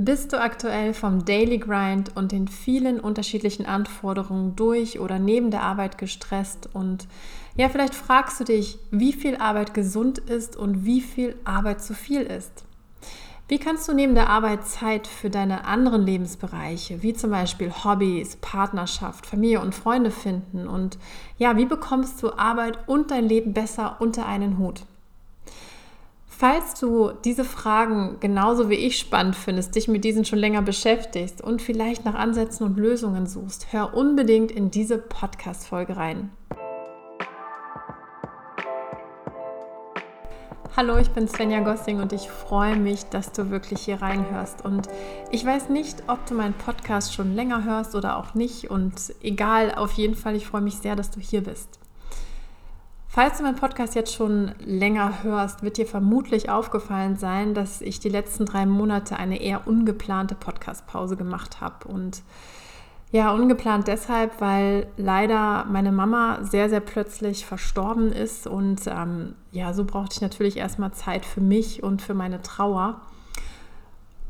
Bist du aktuell vom Daily Grind und den vielen unterschiedlichen Anforderungen durch oder neben der Arbeit gestresst und ja, vielleicht fragst du dich, wie viel Arbeit gesund ist und wie viel Arbeit zu viel ist. Wie kannst du neben der Arbeit Zeit für deine anderen Lebensbereiche, wie zum Beispiel Hobbys, Partnerschaft, Familie und Freunde finden? Und ja, wie bekommst du Arbeit und dein Leben besser unter einen Hut? Falls du diese Fragen genauso wie ich spannend findest, dich mit diesen schon länger beschäftigst und vielleicht nach Ansätzen und Lösungen suchst, hör unbedingt in diese Podcast-Folge rein. Hallo, ich bin Svenja Gossing und ich freue mich, dass du wirklich hier reinhörst. Und ich weiß nicht, ob du meinen Podcast schon länger hörst oder auch nicht. Und egal, auf jeden Fall, ich freue mich sehr, dass du hier bist. Falls du meinen Podcast jetzt schon länger hörst, wird dir vermutlich aufgefallen sein, dass ich die letzten drei Monate eine eher ungeplante Podcast-Pause gemacht habe. Und ja, ungeplant deshalb, weil leider meine Mama sehr, sehr plötzlich verstorben ist. Und ähm, ja, so brauchte ich natürlich erstmal Zeit für mich und für meine Trauer.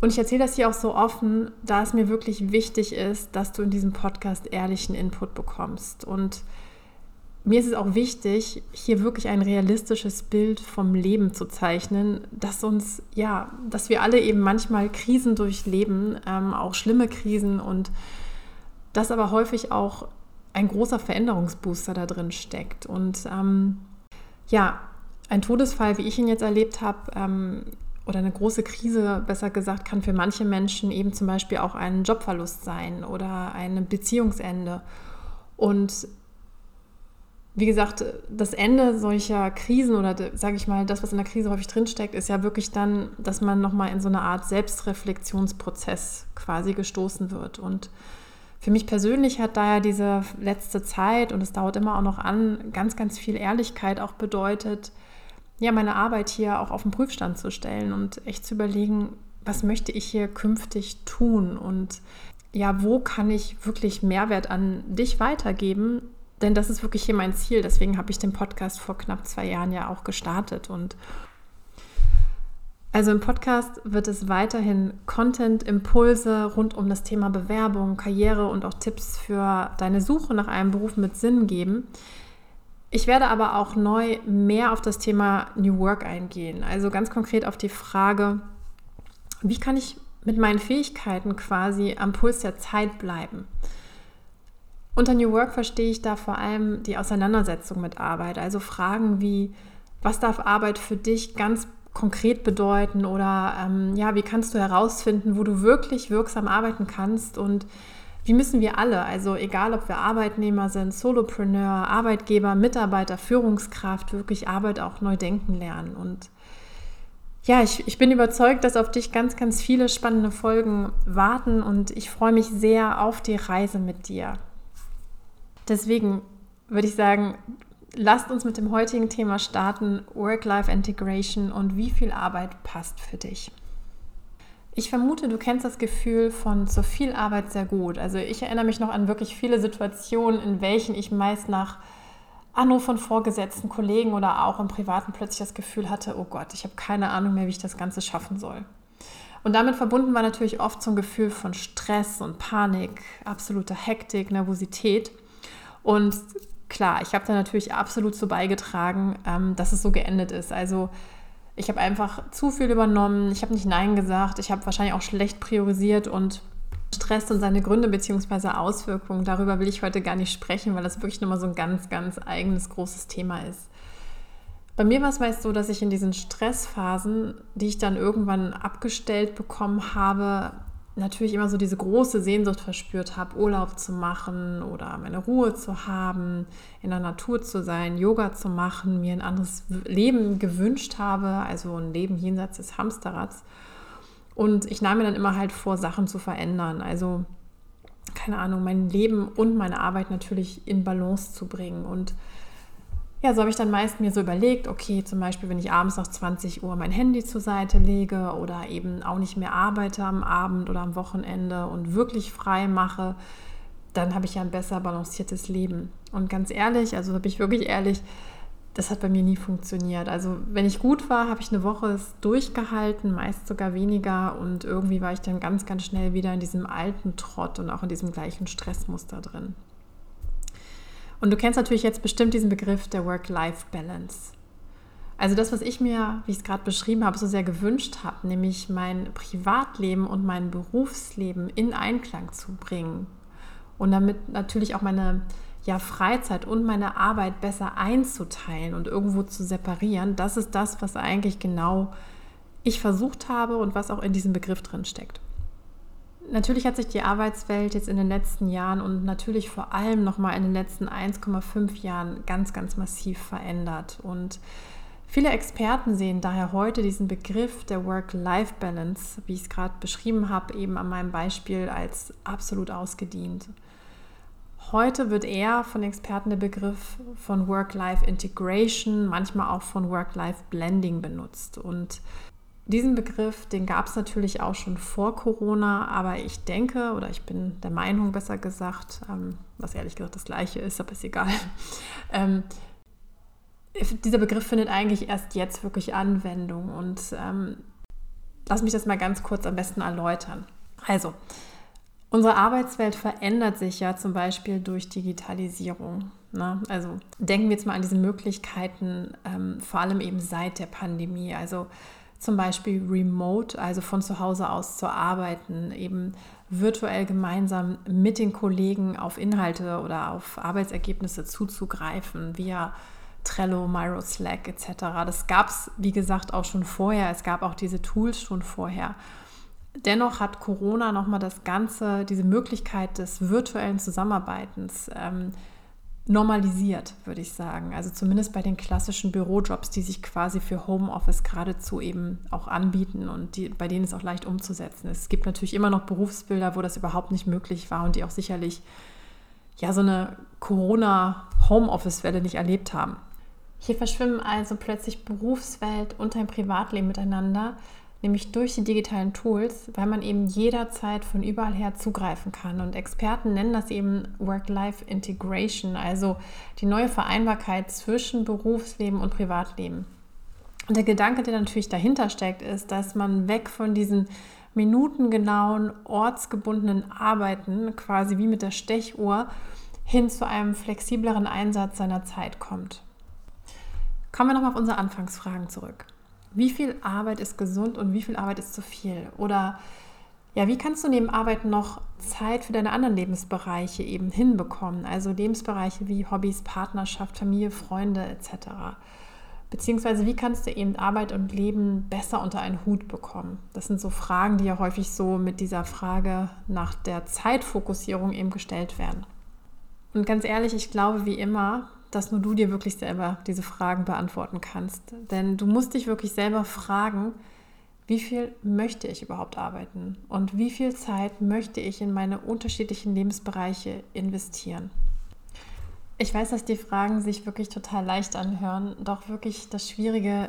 Und ich erzähle das hier auch so offen, da es mir wirklich wichtig ist, dass du in diesem Podcast ehrlichen Input bekommst. Und mir ist es auch wichtig, hier wirklich ein realistisches Bild vom Leben zu zeichnen, dass uns, ja, dass wir alle eben manchmal Krisen durchleben, ähm, auch schlimme Krisen und dass aber häufig auch ein großer Veränderungsbooster da drin steckt. Und ähm, ja, ein Todesfall, wie ich ihn jetzt erlebt habe, ähm, oder eine große Krise, besser gesagt, kann für manche Menschen eben zum Beispiel auch ein Jobverlust sein oder ein Beziehungsende. Und wie gesagt, das Ende solcher Krisen oder sage ich mal, das, was in der Krise häufig drinsteckt, ist ja wirklich dann, dass man nochmal in so eine Art Selbstreflexionsprozess quasi gestoßen wird. Und für mich persönlich hat daher diese letzte Zeit, und es dauert immer auch noch an, ganz, ganz viel Ehrlichkeit auch bedeutet, ja, meine Arbeit hier auch auf den Prüfstand zu stellen und echt zu überlegen, was möchte ich hier künftig tun und ja, wo kann ich wirklich Mehrwert an dich weitergeben, denn das ist wirklich hier mein Ziel. Deswegen habe ich den Podcast vor knapp zwei Jahren ja auch gestartet. Und also im Podcast wird es weiterhin Content-Impulse rund um das Thema Bewerbung, Karriere und auch Tipps für deine Suche nach einem Beruf mit Sinn geben. Ich werde aber auch neu mehr auf das Thema New Work eingehen. Also ganz konkret auf die Frage, wie kann ich mit meinen Fähigkeiten quasi am Puls der Zeit bleiben? Unter New Work verstehe ich da vor allem die Auseinandersetzung mit Arbeit, also Fragen wie, was darf Arbeit für dich ganz konkret bedeuten oder ähm, ja, wie kannst du herausfinden, wo du wirklich wirksam arbeiten kannst und wie müssen wir alle, also egal ob wir Arbeitnehmer sind, Solopreneur, Arbeitgeber, Mitarbeiter, Führungskraft, wirklich Arbeit auch neu denken lernen. Und ja, ich, ich bin überzeugt, dass auf dich ganz, ganz viele spannende Folgen warten und ich freue mich sehr auf die Reise mit dir. Deswegen würde ich sagen, lasst uns mit dem heutigen Thema starten, Work-Life-Integration und wie viel Arbeit passt für dich. Ich vermute, du kennst das Gefühl von zu viel Arbeit sehr gut. Also ich erinnere mich noch an wirklich viele Situationen, in welchen ich meist nach Anruf von Vorgesetzten, Kollegen oder auch im Privaten plötzlich das Gefühl hatte, oh Gott, ich habe keine Ahnung mehr, wie ich das Ganze schaffen soll. Und damit verbunden war natürlich oft so ein Gefühl von Stress und Panik, absoluter Hektik, Nervosität. Und klar, ich habe da natürlich absolut zu beigetragen, ähm, dass es so geendet ist. Also ich habe einfach zu viel übernommen, ich habe nicht Nein gesagt, ich habe wahrscheinlich auch schlecht priorisiert und Stress und seine Gründe bzw. Auswirkungen, darüber will ich heute gar nicht sprechen, weil das wirklich nochmal so ein ganz, ganz eigenes großes Thema ist. Bei mir war es meist so, dass ich in diesen Stressphasen, die ich dann irgendwann abgestellt bekommen habe, natürlich immer so diese große Sehnsucht verspürt habe, Urlaub zu machen oder meine Ruhe zu haben, in der Natur zu sein, Yoga zu machen, mir ein anderes Leben gewünscht habe, also ein Leben jenseits des Hamsterrads. Und ich nahm mir dann immer halt vor, Sachen zu verändern. Also, keine Ahnung, mein Leben und meine Arbeit natürlich in Balance zu bringen. Und ja, so habe ich dann meist mir so überlegt, okay, zum Beispiel, wenn ich abends nach 20 Uhr mein Handy zur Seite lege oder eben auch nicht mehr arbeite am Abend oder am Wochenende und wirklich frei mache, dann habe ich ja ein besser balanciertes Leben. Und ganz ehrlich, also bin ich wirklich ehrlich, das hat bei mir nie funktioniert. Also wenn ich gut war, habe ich eine Woche durchgehalten, meist sogar weniger und irgendwie war ich dann ganz, ganz schnell wieder in diesem alten Trott und auch in diesem gleichen Stressmuster drin. Und du kennst natürlich jetzt bestimmt diesen Begriff der Work-Life-Balance. Also das, was ich mir, wie ich es gerade beschrieben habe, so sehr gewünscht habe, nämlich mein Privatleben und mein Berufsleben in Einklang zu bringen und damit natürlich auch meine ja, Freizeit und meine Arbeit besser einzuteilen und irgendwo zu separieren, das ist das, was eigentlich genau ich versucht habe und was auch in diesem Begriff drin steckt. Natürlich hat sich die Arbeitswelt jetzt in den letzten Jahren und natürlich vor allem noch mal in den letzten 1,5 Jahren ganz, ganz massiv verändert und Viele Experten sehen daher heute diesen Begriff der Work-Life-Balance, wie ich es gerade beschrieben habe, eben an meinem Beispiel als absolut ausgedient. Heute wird eher von Experten der Begriff von Work-Life-Integration, manchmal auch von Work-Life-Blending benutzt. Und diesen Begriff, den gab es natürlich auch schon vor Corona, aber ich denke oder ich bin der Meinung, besser gesagt, ähm, was ehrlich gesagt das gleiche ist, aber ist egal, ähm, dieser Begriff findet eigentlich erst jetzt wirklich Anwendung und ähm, lass mich das mal ganz kurz am besten erläutern. Also, unsere Arbeitswelt verändert sich ja zum Beispiel durch Digitalisierung. Ne? Also denken wir jetzt mal an diese Möglichkeiten, ähm, vor allem eben seit der Pandemie. Also zum Beispiel remote, also von zu Hause aus zu arbeiten, eben virtuell gemeinsam mit den Kollegen auf Inhalte oder auf Arbeitsergebnisse zuzugreifen, via Trello, Miro, Slack etc. Das gab es, wie gesagt, auch schon vorher. Es gab auch diese Tools schon vorher. Dennoch hat Corona nochmal das Ganze, diese Möglichkeit des virtuellen Zusammenarbeitens ähm, normalisiert, würde ich sagen. Also zumindest bei den klassischen Bürojobs, die sich quasi für Homeoffice geradezu eben auch anbieten und die, bei denen es auch leicht umzusetzen ist. Es gibt natürlich immer noch Berufsbilder, wo das überhaupt nicht möglich war und die auch sicherlich ja so eine Corona-Homeoffice-Welle nicht erlebt haben. Hier verschwimmen also plötzlich Berufswelt und ein Privatleben miteinander, nämlich durch die digitalen Tools, weil man eben jederzeit von überall her zugreifen kann. Und Experten nennen das eben Work-Life-Integration, also die neue Vereinbarkeit zwischen Berufsleben und Privatleben. Und der Gedanke, der natürlich dahinter steckt, ist, dass man weg von diesen minutengenauen, ortsgebundenen Arbeiten, quasi wie mit der Stechuhr, hin zu einem flexibleren Einsatz seiner Zeit kommt. Kommen wir nochmal auf unsere Anfangsfragen zurück. Wie viel Arbeit ist gesund und wie viel Arbeit ist zu viel? Oder ja, wie kannst du neben Arbeit noch Zeit für deine anderen Lebensbereiche eben hinbekommen? Also Lebensbereiche wie Hobbys, Partnerschaft, Familie, Freunde etc. Beziehungsweise wie kannst du eben Arbeit und Leben besser unter einen Hut bekommen? Das sind so Fragen, die ja häufig so mit dieser Frage nach der Zeitfokussierung eben gestellt werden. Und ganz ehrlich, ich glaube wie immer, dass nur du dir wirklich selber diese Fragen beantworten kannst. Denn du musst dich wirklich selber fragen, wie viel möchte ich überhaupt arbeiten und wie viel Zeit möchte ich in meine unterschiedlichen Lebensbereiche investieren. Ich weiß, dass die Fragen sich wirklich total leicht anhören, doch wirklich das Schwierige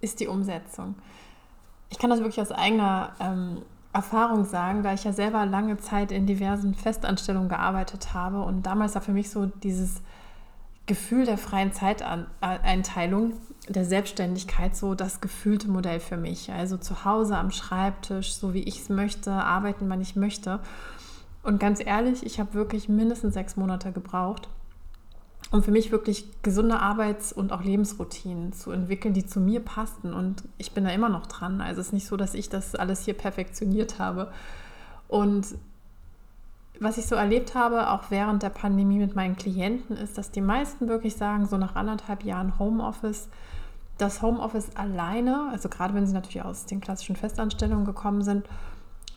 ist die Umsetzung. Ich kann das wirklich aus eigener ähm, Erfahrung sagen, da ich ja selber lange Zeit in diversen Festanstellungen gearbeitet habe und damals war für mich so dieses Gefühl der freien Zeiteinteilung, der Selbstständigkeit so das gefühlte Modell für mich. Also zu Hause am Schreibtisch, so wie ich es möchte, arbeiten, wann ich möchte. Und ganz ehrlich, ich habe wirklich mindestens sechs Monate gebraucht, um für mich wirklich gesunde Arbeits- und auch Lebensroutinen zu entwickeln, die zu mir passten. Und ich bin da immer noch dran. Also es ist nicht so, dass ich das alles hier perfektioniert habe. Und was ich so erlebt habe, auch während der Pandemie mit meinen Klienten, ist, dass die meisten wirklich sagen, so nach anderthalb Jahren Homeoffice, dass Homeoffice alleine, also gerade wenn sie natürlich aus den klassischen Festanstellungen gekommen sind,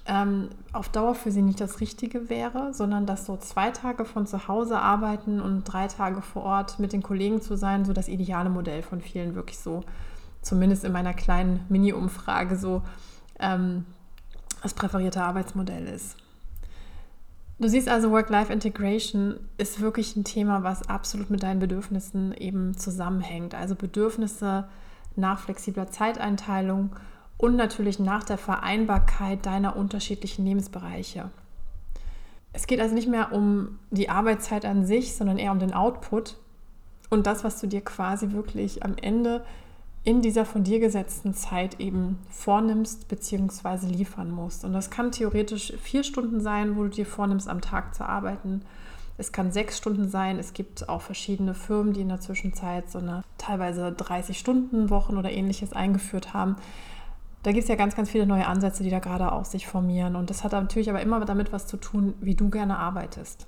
ähm, auf Dauer für sie nicht das Richtige wäre, sondern dass so zwei Tage von zu Hause arbeiten und drei Tage vor Ort mit den Kollegen zu sein, so das ideale Modell von vielen wirklich so, zumindest in meiner kleinen Mini-Umfrage so ähm, das präferierte Arbeitsmodell ist. Du siehst also, Work-Life-Integration ist wirklich ein Thema, was absolut mit deinen Bedürfnissen eben zusammenhängt. Also Bedürfnisse nach flexibler Zeiteinteilung und natürlich nach der Vereinbarkeit deiner unterschiedlichen Lebensbereiche. Es geht also nicht mehr um die Arbeitszeit an sich, sondern eher um den Output und das, was du dir quasi wirklich am Ende in dieser von dir gesetzten Zeit eben vornimmst bzw. liefern musst. Und das kann theoretisch vier Stunden sein, wo du dir vornimmst, am Tag zu arbeiten. Es kann sechs Stunden sein. Es gibt auch verschiedene Firmen, die in der Zwischenzeit so eine teilweise 30-Stunden-Wochen oder ähnliches eingeführt haben. Da gibt es ja ganz, ganz viele neue Ansätze, die da gerade auch sich formieren. Und das hat natürlich aber immer damit was zu tun, wie du gerne arbeitest.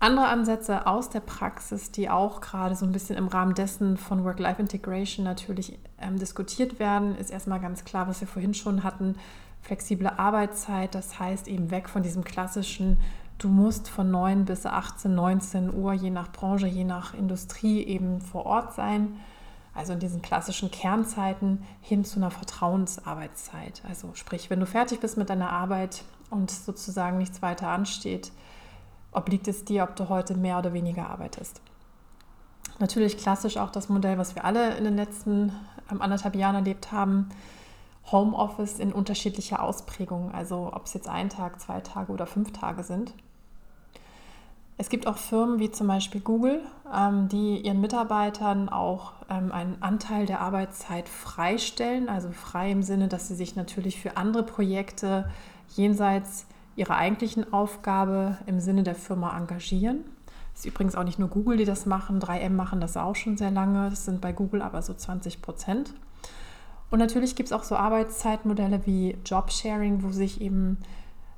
Andere Ansätze aus der Praxis, die auch gerade so ein bisschen im Rahmen dessen von Work-Life-Integration natürlich ähm, diskutiert werden, ist erstmal ganz klar, was wir vorhin schon hatten, flexible Arbeitszeit. Das heißt eben weg von diesem klassischen, du musst von 9 bis 18, 19 Uhr, je nach Branche, je nach Industrie eben vor Ort sein. Also in diesen klassischen Kernzeiten hin zu einer Vertrauensarbeitszeit. Also sprich, wenn du fertig bist mit deiner Arbeit und sozusagen nichts weiter ansteht, obliegt es dir, ob du heute mehr oder weniger arbeitest. Natürlich klassisch auch das Modell, was wir alle in den letzten ähm, anderthalb Jahren erlebt haben. Homeoffice in unterschiedlicher Ausprägung, also ob es jetzt ein Tag, zwei Tage oder fünf Tage sind. Es gibt auch Firmen wie zum Beispiel Google, ähm, die ihren Mitarbeitern auch ähm, einen Anteil der Arbeitszeit freistellen, also frei im Sinne, dass sie sich natürlich für andere Projekte jenseits ihrer eigentlichen Aufgabe im Sinne der Firma engagieren. Das ist übrigens auch nicht nur Google, die das machen, 3M machen das auch schon sehr lange. Das sind bei Google aber so 20 Prozent. Und natürlich gibt es auch so Arbeitszeitmodelle wie Jobsharing, wo sich eben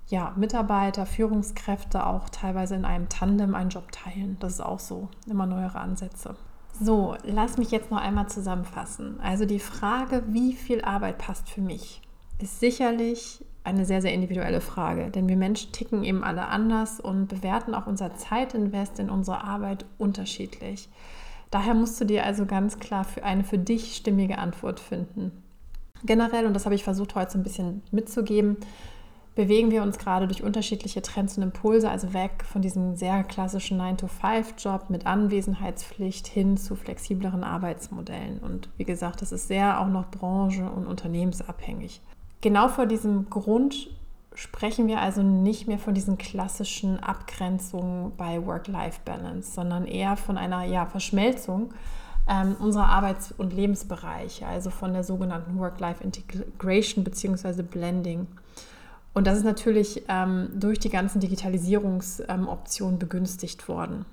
ja, Mitarbeiter, Führungskräfte auch teilweise in einem Tandem einen Job teilen. Das ist auch so, immer neuere Ansätze. So, lass mich jetzt noch einmal zusammenfassen. Also die Frage, wie viel Arbeit passt für mich, ist sicherlich eine sehr, sehr individuelle Frage, denn wir Menschen ticken eben alle anders und bewerten auch unser Zeitinvest in unsere Arbeit unterschiedlich. Daher musst du dir also ganz klar für eine für dich stimmige Antwort finden. Generell, und das habe ich versucht heute so ein bisschen mitzugeben, bewegen wir uns gerade durch unterschiedliche Trends und Impulse, also weg von diesem sehr klassischen 9-to-5-Job mit Anwesenheitspflicht hin zu flexibleren Arbeitsmodellen. Und wie gesagt, das ist sehr auch noch branche- und unternehmensabhängig. Genau vor diesem Grund sprechen wir also nicht mehr von diesen klassischen Abgrenzungen bei Work-Life-Balance, sondern eher von einer ja, Verschmelzung ähm, unserer Arbeits- und Lebensbereiche, also von der sogenannten Work-Life-Integration bzw. Blending. Und das ist natürlich ähm, durch die ganzen Digitalisierungsoptionen ähm, begünstigt worden.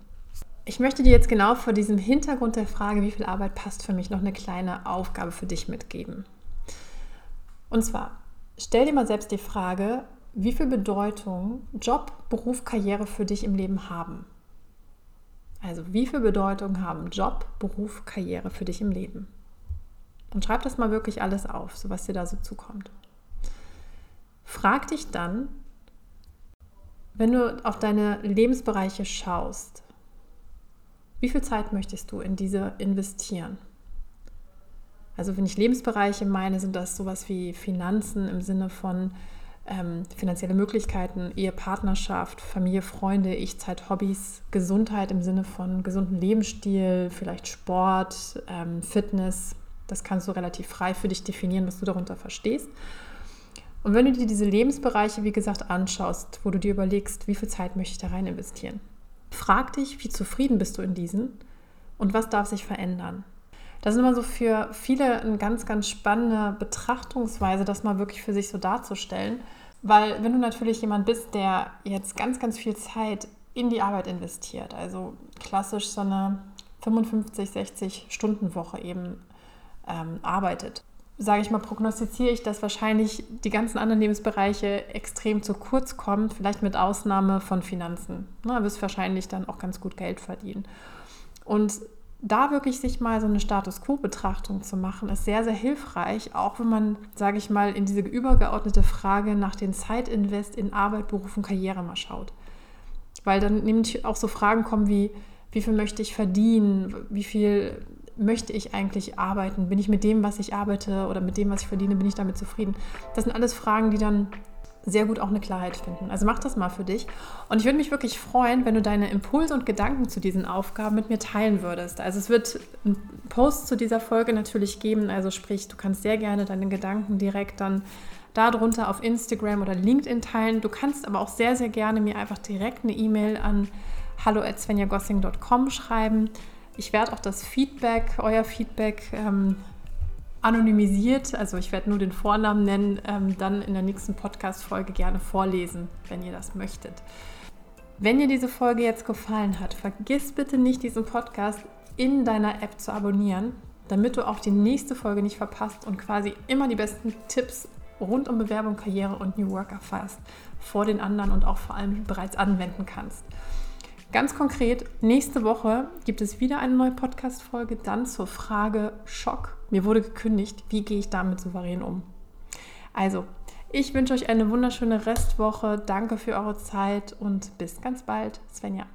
Ich möchte dir jetzt genau vor diesem Hintergrund der Frage, wie viel Arbeit passt für mich, noch eine kleine Aufgabe für dich mitgeben. Und zwar, stell dir mal selbst die Frage, wie viel Bedeutung Job, Beruf, Karriere für dich im Leben haben. Also wie viel Bedeutung haben Job, Beruf, Karriere für dich im Leben? Und schreib das mal wirklich alles auf, so was dir da so zukommt. Frag dich dann, wenn du auf deine Lebensbereiche schaust, wie viel Zeit möchtest du in diese investieren? Also wenn ich Lebensbereiche meine, sind das sowas wie Finanzen im Sinne von ähm, finanzielle Möglichkeiten, Ehepartnerschaft, Familie, Freunde, Ich-Zeit, Hobbys, Gesundheit im Sinne von gesunden Lebensstil, vielleicht Sport, ähm, Fitness. Das kannst du relativ frei für dich definieren, was du darunter verstehst. Und wenn du dir diese Lebensbereiche, wie gesagt, anschaust, wo du dir überlegst, wie viel Zeit möchte ich da rein investieren, frag dich, wie zufrieden bist du in diesen und was darf sich verändern. Das ist immer so für viele eine ganz, ganz spannende Betrachtungsweise, das mal wirklich für sich so darzustellen. Weil wenn du natürlich jemand bist, der jetzt ganz, ganz viel Zeit in die Arbeit investiert, also klassisch so eine 55, 60 Stunden Woche eben ähm, arbeitet, sage ich mal, prognostiziere ich, dass wahrscheinlich die ganzen anderen Lebensbereiche extrem zu kurz kommen, vielleicht mit Ausnahme von Finanzen. Du wirst wahrscheinlich dann auch ganz gut Geld verdienen. Und da wirklich sich mal so eine Status Quo-Betrachtung zu machen, ist sehr, sehr hilfreich, auch wenn man, sage ich mal, in diese übergeordnete Frage nach den Zeitinvest in Arbeit, Beruf und Karriere mal schaut. Weil dann nämlich auch so Fragen kommen wie, wie viel möchte ich verdienen, wie viel möchte ich eigentlich arbeiten, bin ich mit dem, was ich arbeite oder mit dem, was ich verdiene, bin ich damit zufrieden. Das sind alles Fragen, die dann sehr gut auch eine Klarheit finden. Also mach das mal für dich. Und ich würde mich wirklich freuen, wenn du deine Impulse und Gedanken zu diesen Aufgaben mit mir teilen würdest. Also es wird einen Post zu dieser Folge natürlich geben. Also sprich, du kannst sehr gerne deine Gedanken direkt dann darunter auf Instagram oder LinkedIn teilen. Du kannst aber auch sehr, sehr gerne mir einfach direkt eine E-Mail an hallo at svenjagossing.com schreiben. Ich werde auch das Feedback, euer Feedback ähm, anonymisiert, also ich werde nur den Vornamen nennen, ähm, dann in der nächsten Podcast-Folge gerne vorlesen, wenn ihr das möchtet. Wenn dir diese Folge jetzt gefallen hat, vergiss bitte nicht, diesen Podcast in deiner App zu abonnieren, damit du auch die nächste Folge nicht verpasst und quasi immer die besten Tipps rund um Bewerbung, Karriere und New Work erfährst, vor den anderen und auch vor allem bereits anwenden kannst. Ganz konkret, nächste Woche gibt es wieder eine neue Podcast-Folge, dann zur Frage Schock. Mir wurde gekündigt, wie gehe ich damit souverän um? Also, ich wünsche euch eine wunderschöne Restwoche. Danke für eure Zeit und bis ganz bald. Svenja.